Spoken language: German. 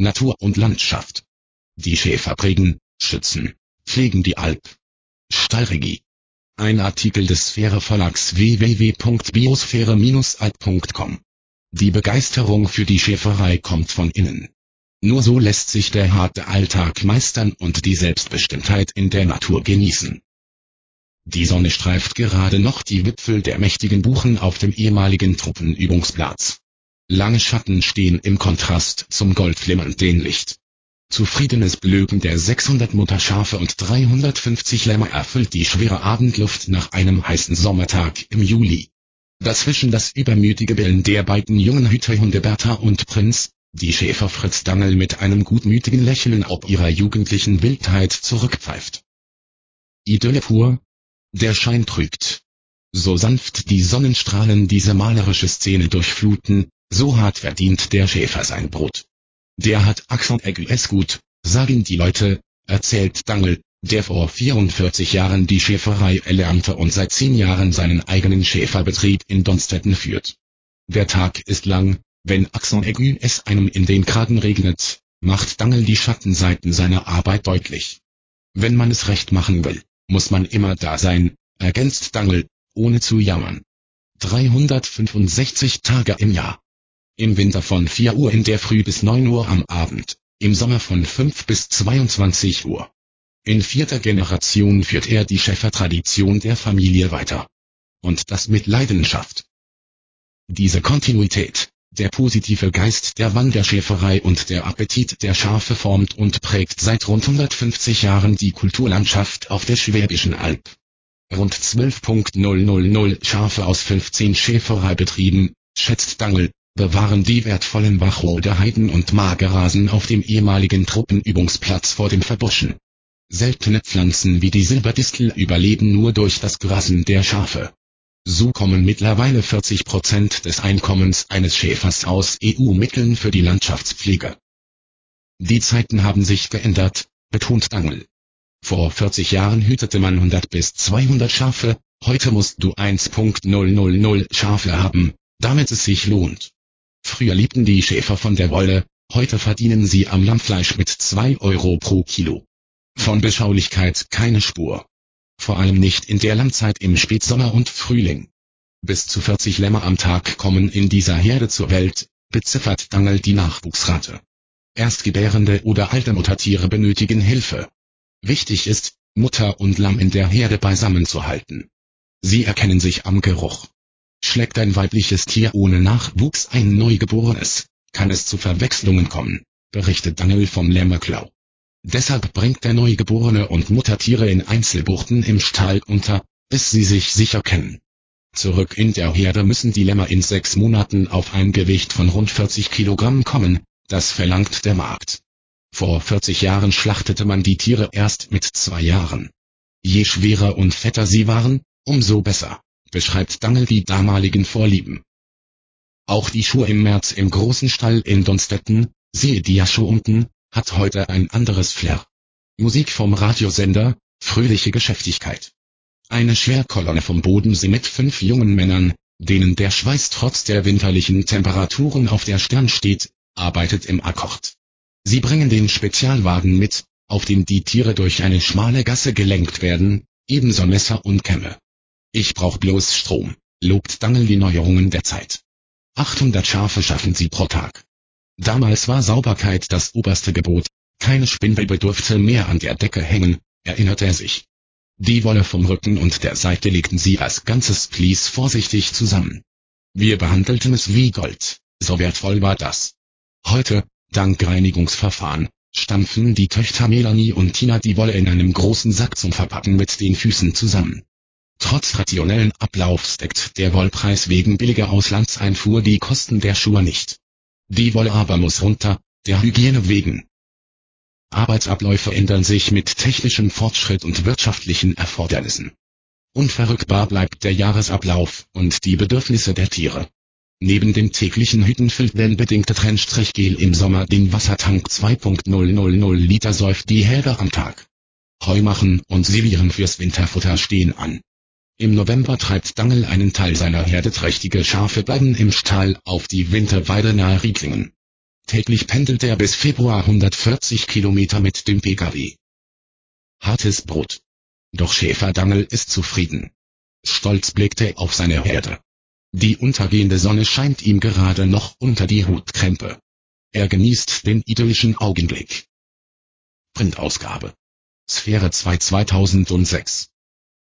Natur und Landschaft. Die Schäfer prägen, schützen, pflegen die Alp. Stallregie. Ein Artikel des Sphäre Verlags www.biosphäre-alp.com. Die Begeisterung für die Schäferei kommt von innen. Nur so lässt sich der harte Alltag meistern und die Selbstbestimmtheit in der Natur genießen. Die Sonne streift gerade noch die Wipfel der mächtigen Buchen auf dem ehemaligen Truppenübungsplatz. Lange Schatten stehen im Kontrast zum goldflimmernden Licht. Zufriedenes Blöken der 600 Mutterschafe und 350 Lämmer erfüllt die schwere Abendluft nach einem heißen Sommertag im Juli. Dazwischen das übermütige Bellen der beiden jungen Hüterhunde Bertha und Prinz, die Schäfer Fritz Dangel mit einem gutmütigen Lächeln ob ihrer jugendlichen Wildheit zurückpfeift. Idylle pur? Der Schein trügt. So sanft die Sonnenstrahlen diese malerische Szene durchfluten, so hart verdient der Schäfer sein Brot. Der hat Axon es gut, sagen die Leute, erzählt Dangel, der vor 44 Jahren die Schäferei erlernte und seit 10 Jahren seinen eigenen Schäferbetrieb in Donstetten führt. Der Tag ist lang, wenn Axon es einem in den Kragen regnet, macht Dangel die Schattenseiten seiner Arbeit deutlich. Wenn man es recht machen will, muss man immer da sein, ergänzt Dangel, ohne zu jammern. 365 Tage im Jahr. Im Winter von 4 Uhr in der Früh bis 9 Uhr am Abend, im Sommer von 5 bis 22 Uhr. In vierter Generation führt er die Schäfertradition der Familie weiter. Und das mit Leidenschaft. Diese Kontinuität, der positive Geist der Wanderschäferei und der Appetit der Schafe formt und prägt seit rund 150 Jahren die Kulturlandschaft auf der Schwäbischen Alb. Rund 12.000 Schafe aus 15 Schäfereibetrieben, schätzt Dangel, bewahren die wertvollen Wacholder Heiden und Magerrasen auf dem ehemaligen Truppenübungsplatz vor dem Verbuschen. Seltene Pflanzen wie die Silberdistel überleben nur durch das Grasen der Schafe. So kommen mittlerweile 40 Prozent des Einkommens eines Schäfers aus EU-Mitteln für die Landschaftspflege. Die Zeiten haben sich geändert, betont Dangel. Vor 40 Jahren hütete man 100 bis 200 Schafe, heute musst du 1.000 Schafe haben, damit es sich lohnt. Früher liebten die Schäfer von der Wolle, heute verdienen sie am Lammfleisch mit 2 Euro pro Kilo. Von Beschaulichkeit keine Spur vor allem nicht in der Lammzeit im Spätsommer und Frühling. Bis zu 40 Lämmer am Tag kommen in dieser Herde zur Welt, beziffert Dangel die Nachwuchsrate. Erstgebärende oder alte Muttertiere benötigen Hilfe. Wichtig ist, Mutter und Lamm in der Herde beisammen zu halten. Sie erkennen sich am Geruch. Schlägt ein weibliches Tier ohne Nachwuchs ein Neugeborenes, kann es zu Verwechslungen kommen, berichtet Dangel vom Lämmerklau. Deshalb bringt der Neugeborene und Muttertiere in Einzelbuchten im Stall unter, bis sie sich sicher kennen. Zurück in der Herde müssen die Lämmer in sechs Monaten auf ein Gewicht von rund 40 Kilogramm kommen, das verlangt der Markt. Vor 40 Jahren schlachtete man die Tiere erst mit zwei Jahren. Je schwerer und fetter sie waren, umso besser, beschreibt Dangel die damaligen Vorlieben. Auch die Schuhe im März im großen Stall in Donstetten, siehe Diascho unten, hat heute ein anderes Flair. Musik vom Radiosender, fröhliche Geschäftigkeit. Eine Schwerkolonne vom Bodensee mit fünf jungen Männern, denen der Schweiß trotz der winterlichen Temperaturen auf der Stirn steht, arbeitet im Akkord. Sie bringen den Spezialwagen mit, auf dem die Tiere durch eine schmale Gasse gelenkt werden, ebenso Messer und Kämme. Ich brauch bloß Strom, lobt Dangel die Neuerungen der Zeit. 800 Schafe schaffen sie pro Tag. Damals war Sauberkeit das oberste Gebot, keine Spinnwebe durfte mehr an der Decke hängen, erinnert er sich. Die Wolle vom Rücken und der Seite legten sie als ganzes Vlies vorsichtig zusammen. Wir behandelten es wie Gold, so wertvoll war das. Heute, dank Reinigungsverfahren, stampfen die Töchter Melanie und Tina die Wolle in einem großen Sack zum Verpacken mit den Füßen zusammen. Trotz rationellen Ablaufs deckt der Wollpreis wegen billiger Auslandseinfuhr die Kosten der Schuhe nicht. Die Wolle aber muss runter, der Hygiene wegen. Arbeitsabläufe ändern sich mit technischem Fortschritt und wirtschaftlichen Erfordernissen. Unverrückbar bleibt der Jahresablauf und die Bedürfnisse der Tiere. Neben dem täglichen Hüttenfiltern bedingte Trennstrichgel im Sommer den Wassertank 2.000 Liter säuft die Herde am Tag. Heumachen und Silieren fürs Winterfutter stehen an. Im November treibt Dangel einen Teil seiner Herde trächtige Schafe bleiben im Stall auf die Winterweide nahe Rieklingen. Täglich pendelt er bis Februar 140 Kilometer mit dem Pkw. Hartes Brot. Doch Schäferdangel ist zufrieden. Stolz blickt er auf seine Herde. Die untergehende Sonne scheint ihm gerade noch unter die Hutkrempe. Er genießt den idyllischen Augenblick. Printausgabe. Sphäre 2 2006